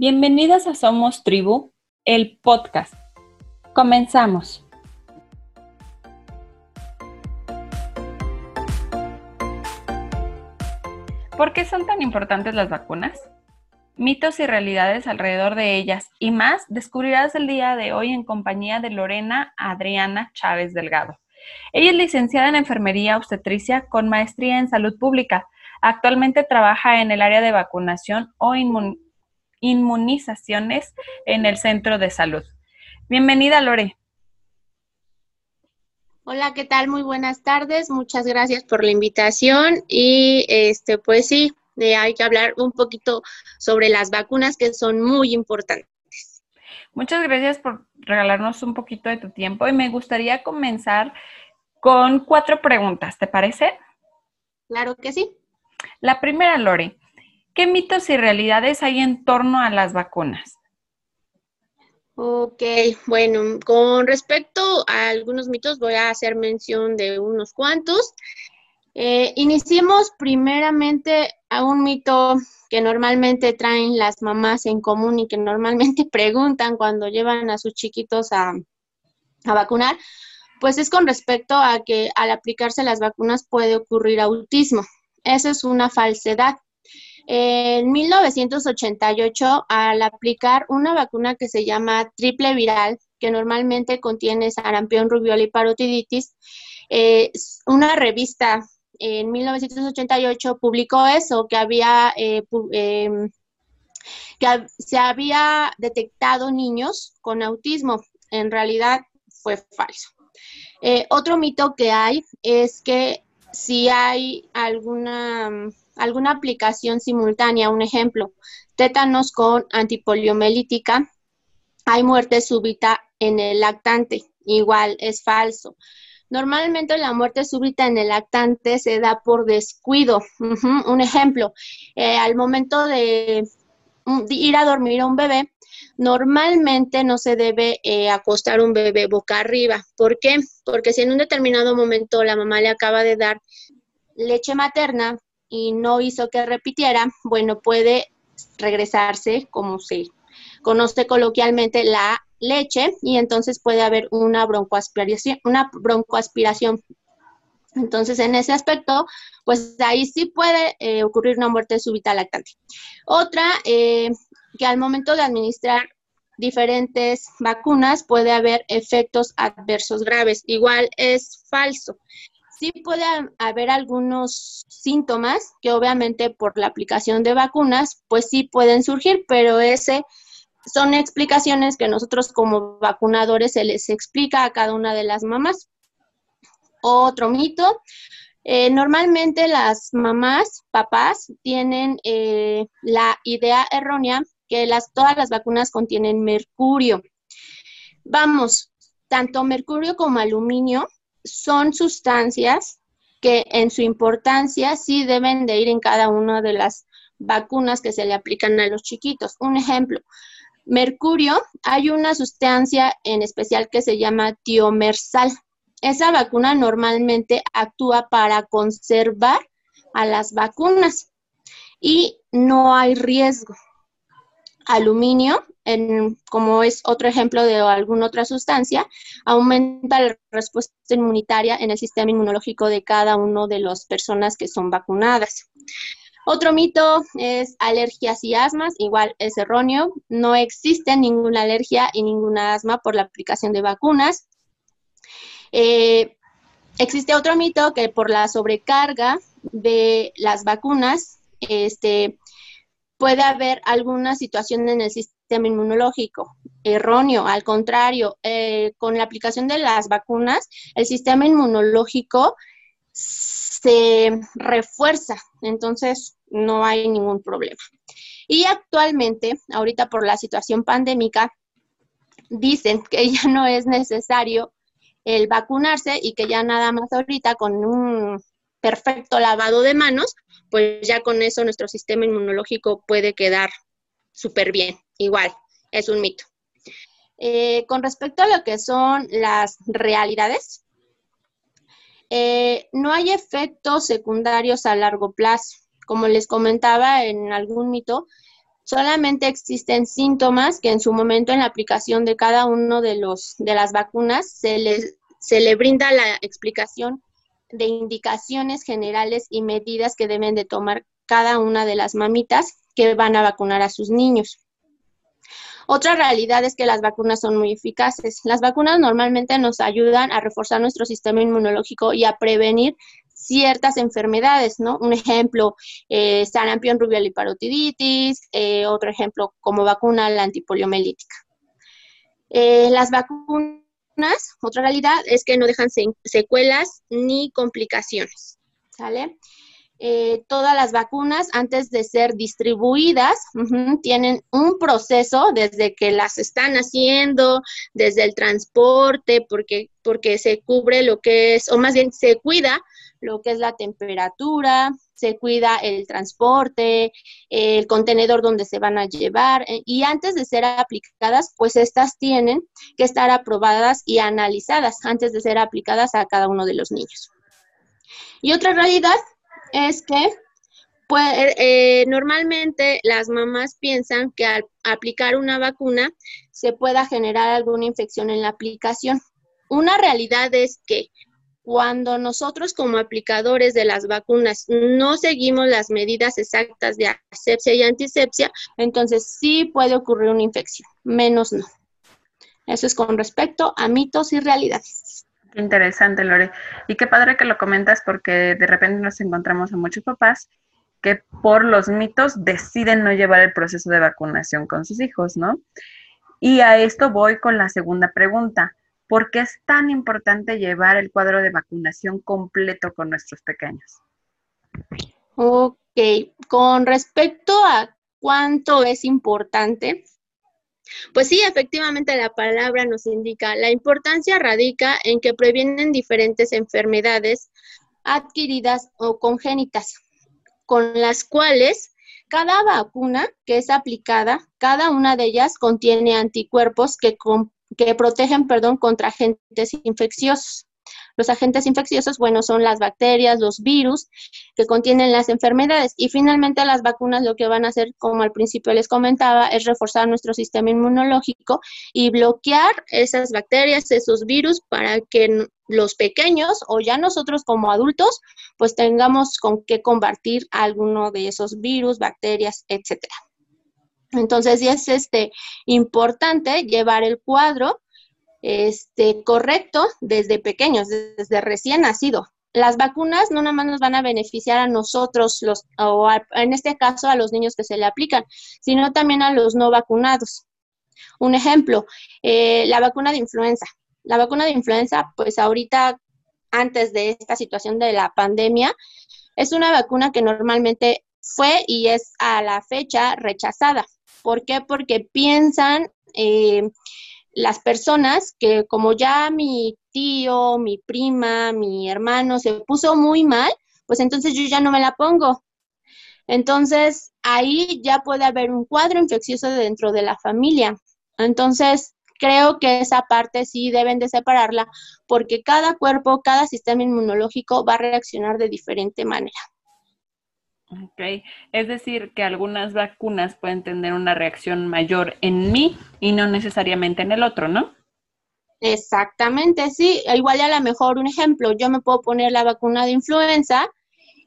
Bienvenidas a Somos Tribu, el podcast. Comenzamos. ¿Por qué son tan importantes las vacunas? Mitos y realidades alrededor de ellas y más descubrirás el día de hoy en compañía de Lorena Adriana Chávez Delgado. Ella es licenciada en Enfermería Obstetricia con maestría en Salud Pública. Actualmente trabaja en el área de vacunación o inmunización inmunizaciones en el centro de salud. Bienvenida, Lore. Hola, ¿qué tal? Muy buenas tardes. Muchas gracias por la invitación y este pues sí, hay que hablar un poquito sobre las vacunas que son muy importantes. Muchas gracias por regalarnos un poquito de tu tiempo y me gustaría comenzar con cuatro preguntas, ¿te parece? Claro que sí. La primera, Lore, ¿Qué mitos y realidades hay en torno a las vacunas? Ok, bueno, con respecto a algunos mitos voy a hacer mención de unos cuantos. Eh, iniciemos primeramente a un mito que normalmente traen las mamás en común y que normalmente preguntan cuando llevan a sus chiquitos a, a vacunar, pues es con respecto a que al aplicarse las vacunas puede ocurrir autismo. Esa es una falsedad. En 1988, al aplicar una vacuna que se llama triple viral, que normalmente contiene sarampión, rubiola y parotiditis, eh, una revista en 1988 publicó eso, que había eh, em, que se había detectado niños con autismo. En realidad fue falso. Eh, otro mito que hay es que si hay alguna alguna aplicación simultánea, un ejemplo, tétanos con antipoliomelítica, hay muerte súbita en el lactante, igual es falso. Normalmente la muerte súbita en el lactante se da por descuido. Un ejemplo, eh, al momento de, ir a dormir a un bebé, normalmente no se debe eh, acostar un bebé boca arriba. ¿Por qué? Porque si en un determinado momento la mamá le acaba de dar leche materna, y no hizo que repitiera, bueno, puede regresarse, como se conoce coloquialmente, la leche y entonces puede haber una broncoaspiración, una broncoaspiración. Entonces, en ese aspecto, pues ahí sí puede eh, ocurrir una muerte súbita lactante. Otra, eh, que al momento de administrar diferentes vacunas puede haber efectos adversos graves. Igual es falso sí puede haber algunos síntomas que obviamente por la aplicación de vacunas, pues sí pueden surgir, pero ese son explicaciones que nosotros como vacunadores se les explica a cada una de las mamás. Otro mito, eh, normalmente las mamás, papás, tienen eh, la idea errónea que las, todas las vacunas contienen mercurio. Vamos, tanto mercurio como aluminio son sustancias que en su importancia sí deben de ir en cada una de las vacunas que se le aplican a los chiquitos. Un ejemplo, mercurio, hay una sustancia en especial que se llama tiomersal. Esa vacuna normalmente actúa para conservar a las vacunas y no hay riesgo. Aluminio como es otro ejemplo de alguna otra sustancia, aumenta la respuesta inmunitaria en el sistema inmunológico de cada una de las personas que son vacunadas. Otro mito es alergias y asmas, igual es erróneo, no existe ninguna alergia y ninguna asma por la aplicación de vacunas. Eh, existe otro mito que por la sobrecarga de las vacunas, este, puede haber alguna situación en el sistema inmunológico. Erróneo, al contrario, eh, con la aplicación de las vacunas, el sistema inmunológico se refuerza, entonces no hay ningún problema. Y actualmente, ahorita por la situación pandémica, dicen que ya no es necesario el vacunarse y que ya nada más ahorita con un perfecto lavado de manos, pues ya con eso nuestro sistema inmunológico puede quedar súper bien igual, es un mito. Eh, con respecto a lo que son las realidades, eh, no hay efectos secundarios a largo plazo. Como les comentaba en algún mito, Solamente existen síntomas que en su momento en la aplicación de cada uno de los de las vacunas se les se le brinda la explicación de indicaciones generales y medidas que deben de tomar cada una de las mamitas que van a vacunar a sus niños. Otra realidad es que las vacunas son muy eficaces. Las vacunas normalmente nos ayudan a reforzar nuestro sistema inmunológico y a prevenir ciertas enfermedades, ¿no? Un ejemplo, eh, sarampión, rubiola y parotiditis, eh, otro ejemplo como vacuna la antipoliomelítica. Eh, las vacunas, otra realidad es que no dejan secuelas ni complicaciones, ¿sale? Eh, todas las vacunas antes de ser distribuidas tienen un proceso desde que las están haciendo, desde el transporte, porque, porque se cubre lo que es, o más bien se cuida lo que es la temperatura, se cuida el transporte, el contenedor donde se van a llevar eh, y antes de ser aplicadas, pues estas tienen que estar aprobadas y analizadas antes de ser aplicadas a cada uno de los niños. Y otra realidad es que pues, eh, normalmente las mamás piensan que al aplicar una vacuna se pueda generar alguna infección en la aplicación. Una realidad es que cuando nosotros como aplicadores de las vacunas no seguimos las medidas exactas de asepsia y antisepsia, entonces sí puede ocurrir una infección, menos no. Eso es con respecto a mitos y realidades. Interesante, Lore. Y qué padre que lo comentas porque de repente nos encontramos a muchos papás que por los mitos deciden no llevar el proceso de vacunación con sus hijos, ¿no? Y a esto voy con la segunda pregunta. ¿Por qué es tan importante llevar el cuadro de vacunación completo con nuestros pequeños? Ok, con respecto a cuánto es importante, pues sí, efectivamente la palabra nos indica, la importancia radica en que previenen diferentes enfermedades adquiridas o congénitas, con las cuales cada vacuna que es aplicada, cada una de ellas contiene anticuerpos que, que protegen perdón, contra agentes infecciosos. Los agentes infecciosos, bueno, son las bacterias, los virus que contienen las enfermedades. Y finalmente las vacunas lo que van a hacer, como al principio les comentaba, es reforzar nuestro sistema inmunológico y bloquear esas bacterias, esos virus, para que los pequeños o ya nosotros como adultos, pues tengamos con qué combatir alguno de esos virus, bacterias, etcétera. Entonces, es este, importante llevar el cuadro este, correcto desde pequeños, desde recién nacido. Las vacunas no nada más nos van a beneficiar a nosotros, los, o en este caso a los niños que se le aplican, sino también a los no vacunados. Un ejemplo, eh, la vacuna de influenza. La vacuna de influenza, pues ahorita, antes de esta situación de la pandemia, es una vacuna que normalmente fue y es a la fecha rechazada. ¿Por qué? Porque piensan eh, las personas que como ya mi tío, mi prima, mi hermano se puso muy mal, pues entonces yo ya no me la pongo. Entonces ahí ya puede haber un cuadro infeccioso dentro de la familia. Entonces creo que esa parte sí deben de separarla porque cada cuerpo, cada sistema inmunológico va a reaccionar de diferente manera. Ok, es decir, que algunas vacunas pueden tener una reacción mayor en mí y no necesariamente en el otro, ¿no? Exactamente, sí. Igual a lo mejor un ejemplo, yo me puedo poner la vacuna de influenza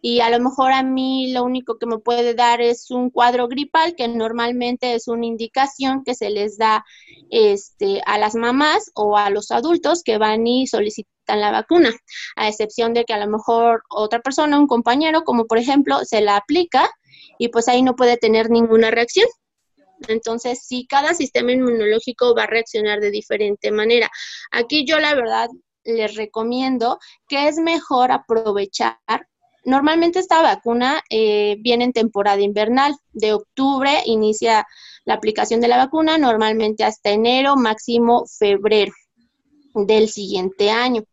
y a lo mejor a mí lo único que me puede dar es un cuadro gripal, que normalmente es una indicación que se les da este, a las mamás o a los adultos que van y solicitan la vacuna, a excepción de que a lo mejor otra persona, un compañero, como por ejemplo, se la aplica y pues ahí no puede tener ninguna reacción. Entonces, sí, cada sistema inmunológico va a reaccionar de diferente manera. Aquí yo la verdad les recomiendo que es mejor aprovechar Normalmente esta vacuna eh, viene en temporada invernal. De octubre inicia la aplicación de la vacuna, normalmente hasta enero, máximo febrero del siguiente año.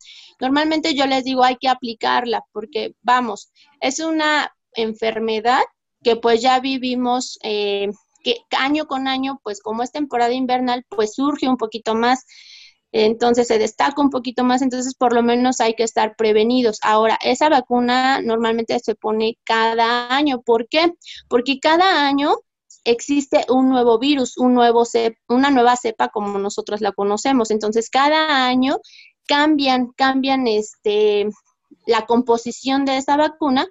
Normalmente yo les digo hay que aplicarla porque, vamos, es una enfermedad que pues ya vivimos eh, que año con año, pues como es temporada invernal, pues surge un poquito más entonces se destaca un poquito más, entonces por lo menos hay que estar prevenidos. Ahora, esa vacuna normalmente se pone cada año. ¿Por qué? Porque cada año existe un nuevo virus, un nuevo una nueva cepa como nosotros la conocemos. Entonces, cada año cambian, cambian este, la composición de esa vacuna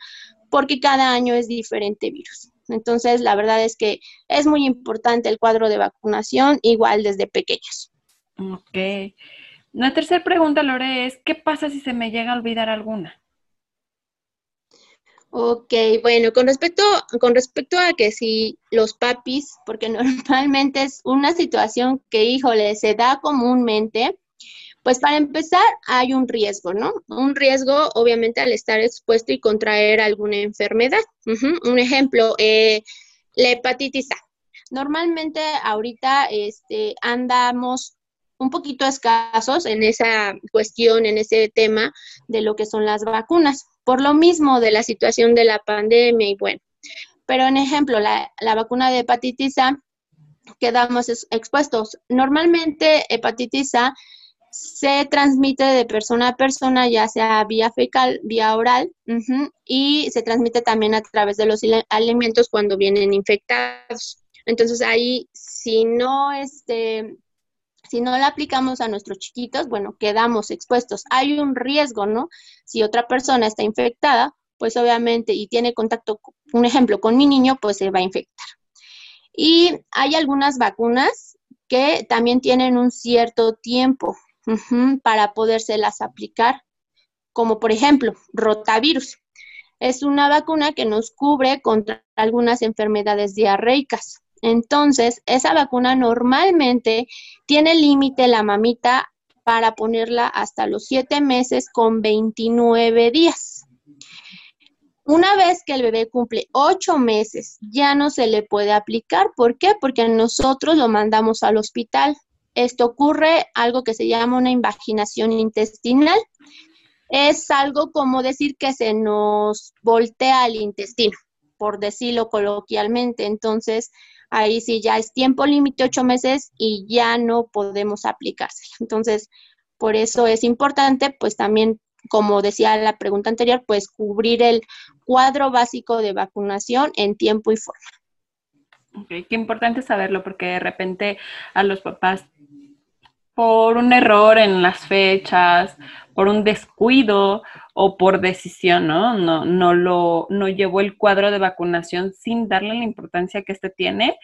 porque cada año es diferente virus. Entonces, la verdad es que es muy importante el cuadro de vacunación, igual desde pequeños. Ok. La tercera pregunta, Lore, es, ¿qué pasa si se me llega a olvidar alguna? Ok, bueno, con respecto, con respecto a que si los papis, porque normalmente es una situación que, híjole, se da comúnmente, pues para empezar hay un riesgo, ¿no? Un riesgo, obviamente, al estar expuesto y contraer alguna enfermedad. Un ejemplo, eh, la hepatitis A. Normalmente ahorita este, andamos un poquito escasos en esa cuestión, en ese tema de lo que son las vacunas, por lo mismo de la situación de la pandemia y bueno. Pero en ejemplo, la, vacuna de hepatitis A, quedamos expuestos. Normalmente hepatitis A se transmite de persona a persona, ya sea vía fecal, vía oral, y se transmite también a través de los alimentos cuando vienen infectados. Entonces ahí, si no, este, si no la aplicamos a nuestros chiquitos, bueno, quedamos expuestos. Hay un riesgo, ¿no? Si otra persona está infectada, pues obviamente, y tiene contacto, un ejemplo, con mi niño, pues se va a infectar. Y hay algunas vacunas que también tienen un cierto tiempo para podérselas aplicar, como por ejemplo, rotavirus. Es una vacuna que nos cubre contra algunas enfermedades diarreicas. Entonces, esa vacuna normalmente tiene límite la mamita para ponerla hasta los siete meses con 29 días. Una vez que el bebé cumple ocho meses, ya no se le puede aplicar. ¿Por qué? Porque nosotros lo mandamos al hospital. Esto ocurre algo que se llama una invaginación intestinal. Es algo como decir que se nos voltea el intestino, por decirlo coloquialmente. Entonces, ahí sí ya es tiempo límite ocho meses y ya no podemos aplicársela. Entonces, por eso es importante, pues también, como decía la pregunta anterior, pues cubrir el cuadro básico de vacunación en tiempo y forma. Okay, qué importante saberlo porque de repente a los papás por un error en las fechas, por un descuido o por decisión, ¿no? No, no lo, no llevó el cuadro de vacunación sin darle la importancia que este tiene.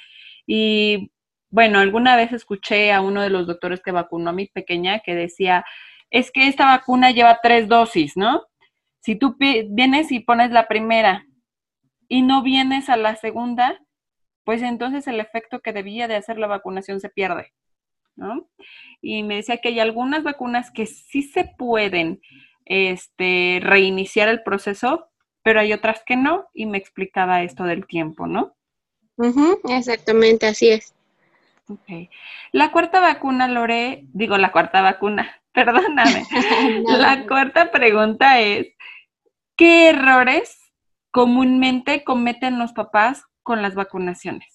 Y bueno, alguna vez escuché a uno de los doctores que vacunó a mi pequeña que decía, es que esta vacuna lleva tres dosis, ¿no? Si tú vienes y pones la primera y no vienes a la segunda, pues entonces el efecto que debía de hacer la vacunación se pierde. ¿No? Y me decía que hay algunas vacunas que sí se pueden este, reiniciar el proceso, pero hay otras que no, y me explicaba esto del tiempo, ¿no? exactamente, así es. Okay. La cuarta vacuna, Lore, digo la cuarta vacuna, perdóname. la cuarta pregunta es, ¿qué errores comúnmente cometen los papás con las vacunaciones?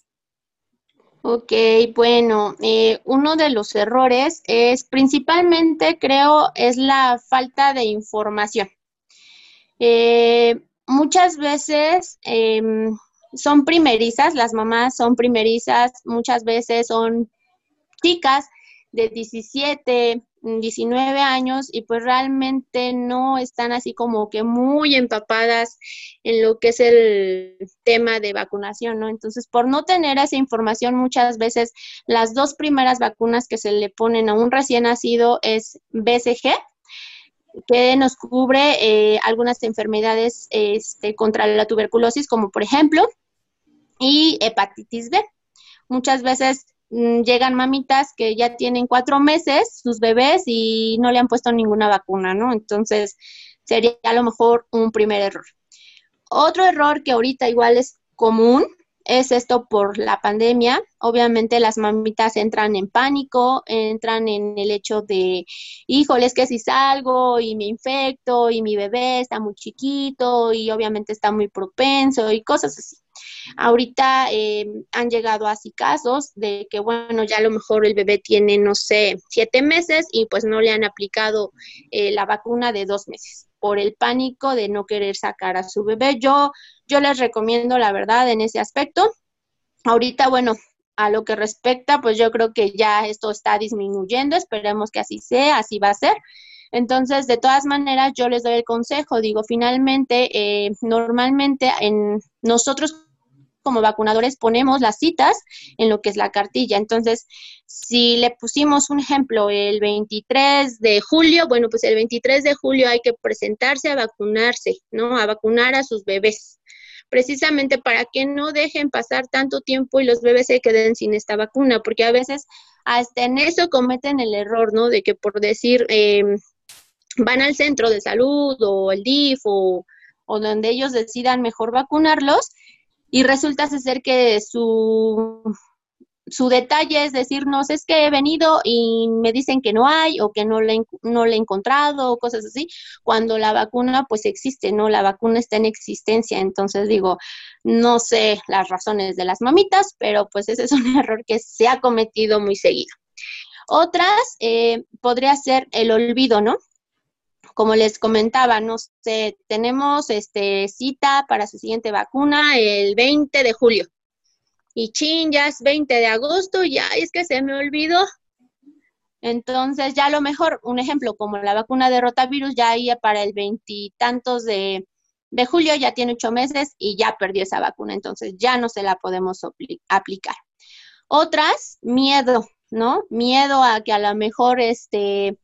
Ok, bueno, eh, uno de los errores es principalmente, creo, es la falta de información. Eh, muchas veces em, son primerizas, las mamás son primerizas, muchas veces son chicas de 17, 19 años y pues realmente no están así como que muy empapadas en lo que es el tema de vacunación, ¿no? Entonces, por no tener esa información, muchas veces las dos primeras vacunas que se le ponen a un recién nacido es BCG, que nos cubre eh, algunas enfermedades este, contra la tuberculosis, como por ejemplo, y hepatitis B. Muchas veces Mm, llegan mamitas que ya tienen cuatro meses, sus bebés, y no le han puesto ninguna vacuna, ¿no? Entonces, sería a lo mejor un primer error. Otro error que ahorita igual es común es esto por la pandemia. Obviamente las mamitas entran en pánico, entran en el hecho de, híjole, es que si salgo y me infecto y mi bebé está muy chiquito y obviamente está muy propenso y cosas así. Ahorita eh, han llegado así casos de que, bueno, ya a lo mejor el bebé tiene, no sé, siete meses y pues no le han aplicado eh, la vacuna de dos meses por el pánico de no querer sacar a su bebé. Yo, yo les recomiendo, la verdad, en ese aspecto, ahorita, bueno, a lo que respecta, pues yo creo que ya esto está disminuyendo, esperemos que así sea, así va a ser. Entonces, de todas maneras, yo les doy el consejo, digo, finalmente, eh, normalmente en nosotros como vacunadores ponemos las citas en lo que es la cartilla. Entonces, si le pusimos un ejemplo el 23 de julio, bueno, pues el 23 de julio hay que presentarse a vacunarse, ¿no? A vacunar a sus bebés precisamente para que no dejen pasar tanto tiempo y los bebés se queden sin esta vacuna, porque a veces hasta en eso cometen el error, ¿no? De que por decir, eh, van al centro de salud o el DIF o, o donde ellos decidan mejor vacunarlos y resulta ser que su, su detalle es decirnos, es que he venido y me dicen que no hay o que no le, no le he encontrado o cosas así, cuando la vacuna pues existe, ¿no? La vacuna está en existencia, entonces digo, no sé las razones de las mamitas, pero pues ese es un error que se ha cometido muy seguido. Otras eh, podría ser el olvido, ¿no? Como les comentaba, no sé, tenemos este cita para su siguiente vacuna el 20 de julio. Y chin, ya es 20 de agosto, ya es que se me olvidó. Entonces, ya lo mejor, un ejemplo, como la vacuna de rotavirus, ya ahí para el veintitantos de, de julio, ya tiene ocho meses y ya perdió esa vacuna, entonces ya no se la podemos aplicar. Otras, miedo, ¿no? Miedo a que a lo mejor este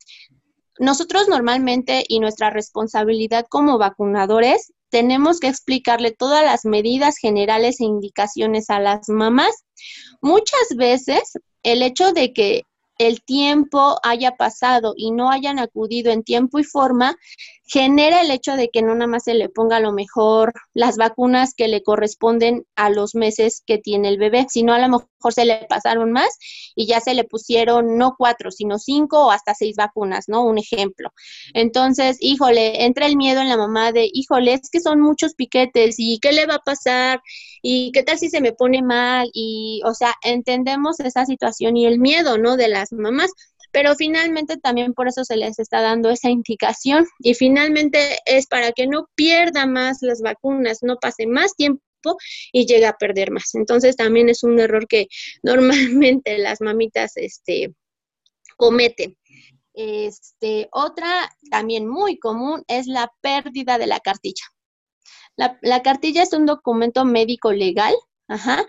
nosotros normalmente y nuestra responsabilidad como vacunadores tenemos que explicarle todas las medidas generales e indicaciones a las mamás. Muchas veces el hecho de que el tiempo haya pasado y no hayan acudido en tiempo y forma, genera el hecho de que no nada más se le ponga a lo mejor las vacunas que le corresponden a los meses que tiene el bebé, sino a lo mejor se le pasaron más y ya se le pusieron no cuatro, sino cinco o hasta seis vacunas, ¿no? Un ejemplo. Entonces, híjole, entra el miedo en la mamá de, híjole, es que son muchos piquetes y qué le va a pasar y qué tal si se me pone mal y, o sea, entendemos esa situación y el miedo, ¿no? De las mamás pero finalmente también por eso se les está dando esa indicación y finalmente es para que no pierda más las vacunas, no pase más tiempo y llegue a perder más. Entonces también es un error que normalmente las mamitas este, cometen. Este, otra también muy común es la pérdida de la cartilla. La, la cartilla es un documento médico legal Ajá,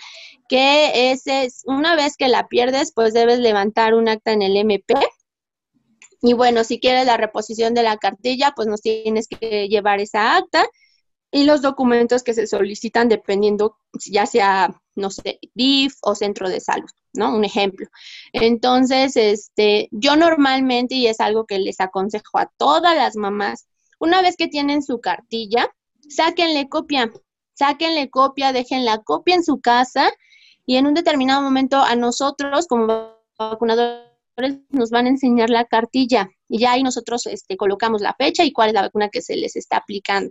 que ese es, una vez que la pierdes, pues debes levantar un acta en el MP. Y bueno, si quieres la reposición de la cartilla, pues nos tienes que llevar esa acta y los documentos que se solicitan dependiendo ya sea, no sé, DIF o centro de salud, ¿no? Un ejemplo. Entonces, este, yo normalmente, y es algo que les aconsejo a todas las mamás, una vez que tienen su cartilla, sáquenle copia, sáquenle copia, dejen la copia en su casa y en un determinado momento a nosotros como vacunadores nos van a enseñar la cartilla y ya ahí nosotros este, colocamos la fecha y cuál es la vacuna que se les está aplicando.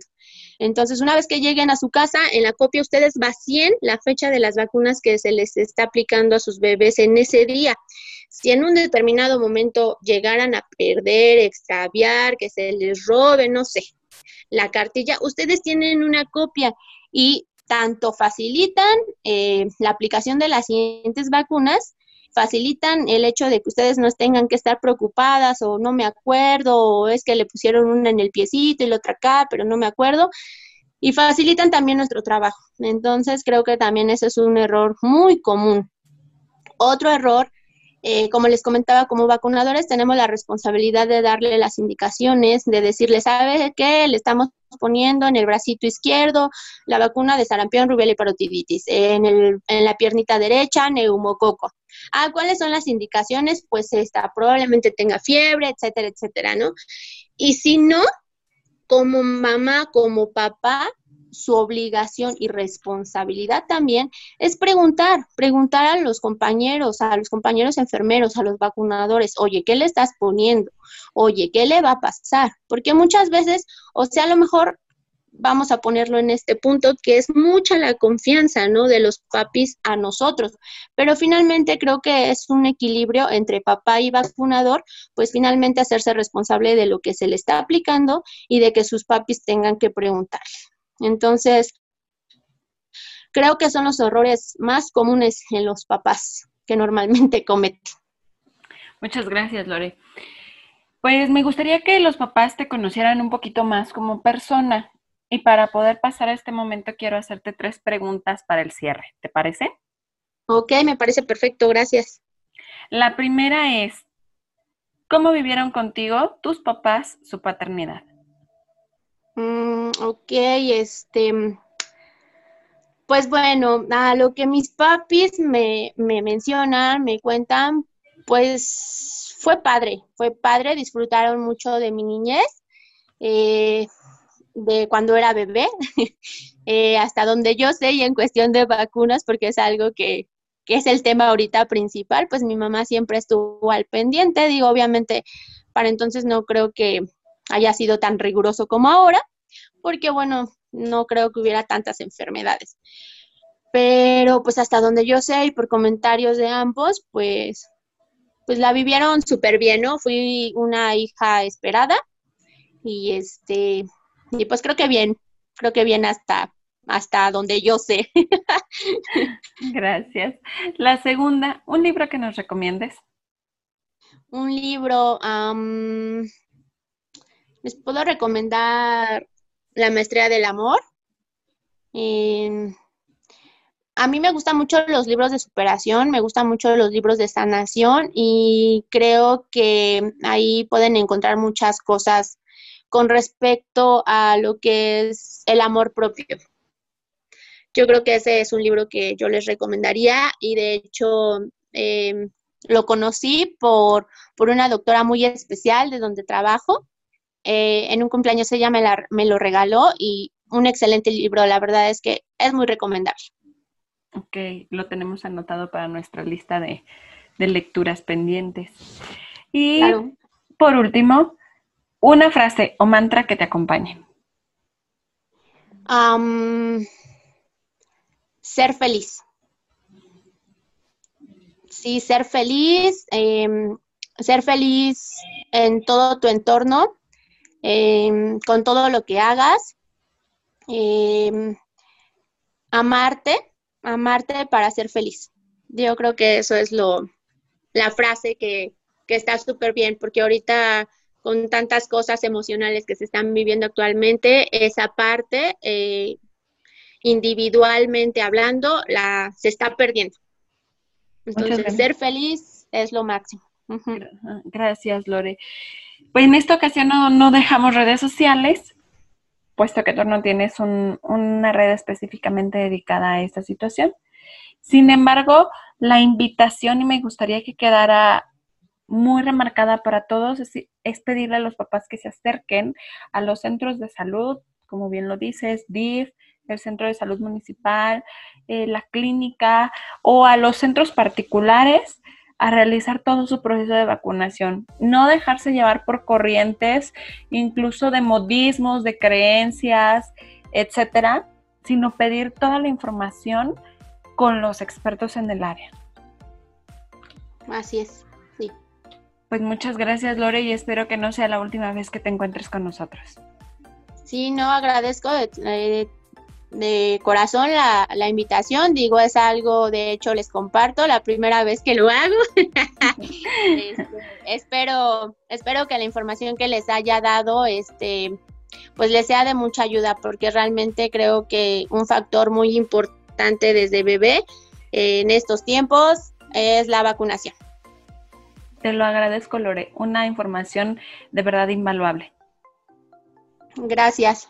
Entonces, una vez que lleguen a su casa, en la copia ustedes vacíen la fecha de las vacunas que se les está aplicando a sus bebés en ese día. Si en un determinado momento llegaran a perder, extraviar, que se les robe, no sé, la cartilla, ustedes tienen una copia y tanto facilitan eh, la aplicación de las siguientes vacunas, facilitan el hecho de que ustedes no tengan que estar preocupadas o no me acuerdo o es que le pusieron una en el piecito y la otra acá, pero no me acuerdo. Y facilitan también nuestro trabajo. Entonces creo que también ese es un error muy común. Otro error eh, como les comentaba, como vacunadores tenemos la responsabilidad de darle las indicaciones, de decirle, ¿sabe qué? Le estamos poniendo en el bracito izquierdo la vacuna de sarampión, rubiola y parotiditis, en, el, en la piernita derecha, neumococo. Ah, ¿cuáles son las indicaciones? Pues esta, probablemente tenga fiebre, etcétera, etcétera, ¿no? Y si no, como mamá, como papá, su obligación y responsabilidad también es preguntar, preguntar a los compañeros, a los compañeros enfermeros, a los vacunadores, oye, ¿qué le estás poniendo? Oye, ¿qué le va a pasar? Porque muchas veces, o sea, a lo mejor vamos a ponerlo en este punto, que es mucha la confianza, ¿no? De los papis a nosotros. Pero finalmente creo que es un equilibrio entre papá y vacunador, pues finalmente hacerse responsable de lo que se le está aplicando y de que sus papis tengan que preguntarle. Entonces, creo que son los errores más comunes en los papás que normalmente cometen. Muchas gracias, Lore. Pues me gustaría que los papás te conocieran un poquito más como persona. Y para poder pasar a este momento quiero hacerte tres preguntas para el cierre. ¿Te parece? Ok, me parece perfecto, gracias. La primera es, ¿cómo vivieron contigo tus papás su paternidad? Mm, ok, este, pues bueno, a lo que mis papis me, me mencionan, me cuentan, pues fue padre, fue padre, disfrutaron mucho de mi niñez, eh, de cuando era bebé, eh, hasta donde yo sé y en cuestión de vacunas, porque es algo que, que es el tema ahorita principal, pues mi mamá siempre estuvo al pendiente, digo, obviamente para entonces no creo que haya sido tan riguroso como ahora, porque bueno, no creo que hubiera tantas enfermedades. Pero pues hasta donde yo sé y por comentarios de ambos, pues, pues la vivieron súper bien, ¿no? Fui una hija esperada y este, y pues creo que bien, creo que bien hasta, hasta donde yo sé. Gracias. La segunda, un libro que nos recomiendes. Un libro, les puedo recomendar la maestría del amor. a mí me gustan mucho los libros de superación, me gustan mucho los libros de sanación y creo que ahí pueden encontrar muchas cosas con respecto a lo que es el amor propio. Yo creo que ese es un libro que yo les recomendaría y de hecho em, lo conocí por, por una doctora muy especial de donde trabajo eh, en un cumpleaños ella me, me lo regaló y un excelente libro, la verdad es que es muy recomendable. Ok, lo tenemos anotado para nuestra lista de, lecturas pendientes. Y por último, una frase o mantra que te acompañe. ser feliz. Sí, ser feliz, em, ser feliz en todo tu entorno, Em, con todo lo que hagas, em, amarte, amarte para ser feliz. Yo creo que eso es lo, la frase que, que está súper bien, porque ahorita con tantas cosas emocionales que se están viviendo actualmente, esa parte, eh, individualmente hablando, la, se está perdiendo. Entonces, ser feliz es lo máximo. Gracias, Lore. Pues en esta ocasión no, dejamos redes sociales, puesto que tú no tienes una red específicamente dedicada a esta situación. Sin embargo, la invitación, y me gustaría que quedara muy remarcada para todos, es, pedirle a los papás que se acerquen a los centros de salud, como bien lo dices, DIF, el centro de salud municipal, eh, la clínica o a los centros particulares a realizar todo su proceso de vacunación. No dejarse llevar por corrientes, incluso de modismos, de creencias, etcétera, sino pedir toda la información con los expertos en el área. Así es, sí. Pues muchas gracias, Lore, y espero que no sea la última vez que te encuentres con nosotros. Sí, no, agradezco eh, de corazón la, la, invitación. Digo, es algo, de hecho, les comparto la primera vez que lo hago. Este, espero, espero que la información que les haya dado, este, pues les sea de mucha ayuda, porque realmente creo que un factor muy importante desde bebé eh, en estos tiempos es la vacunación. Te lo agradezco, Lore. Una información de verdad invaluable. Gracias.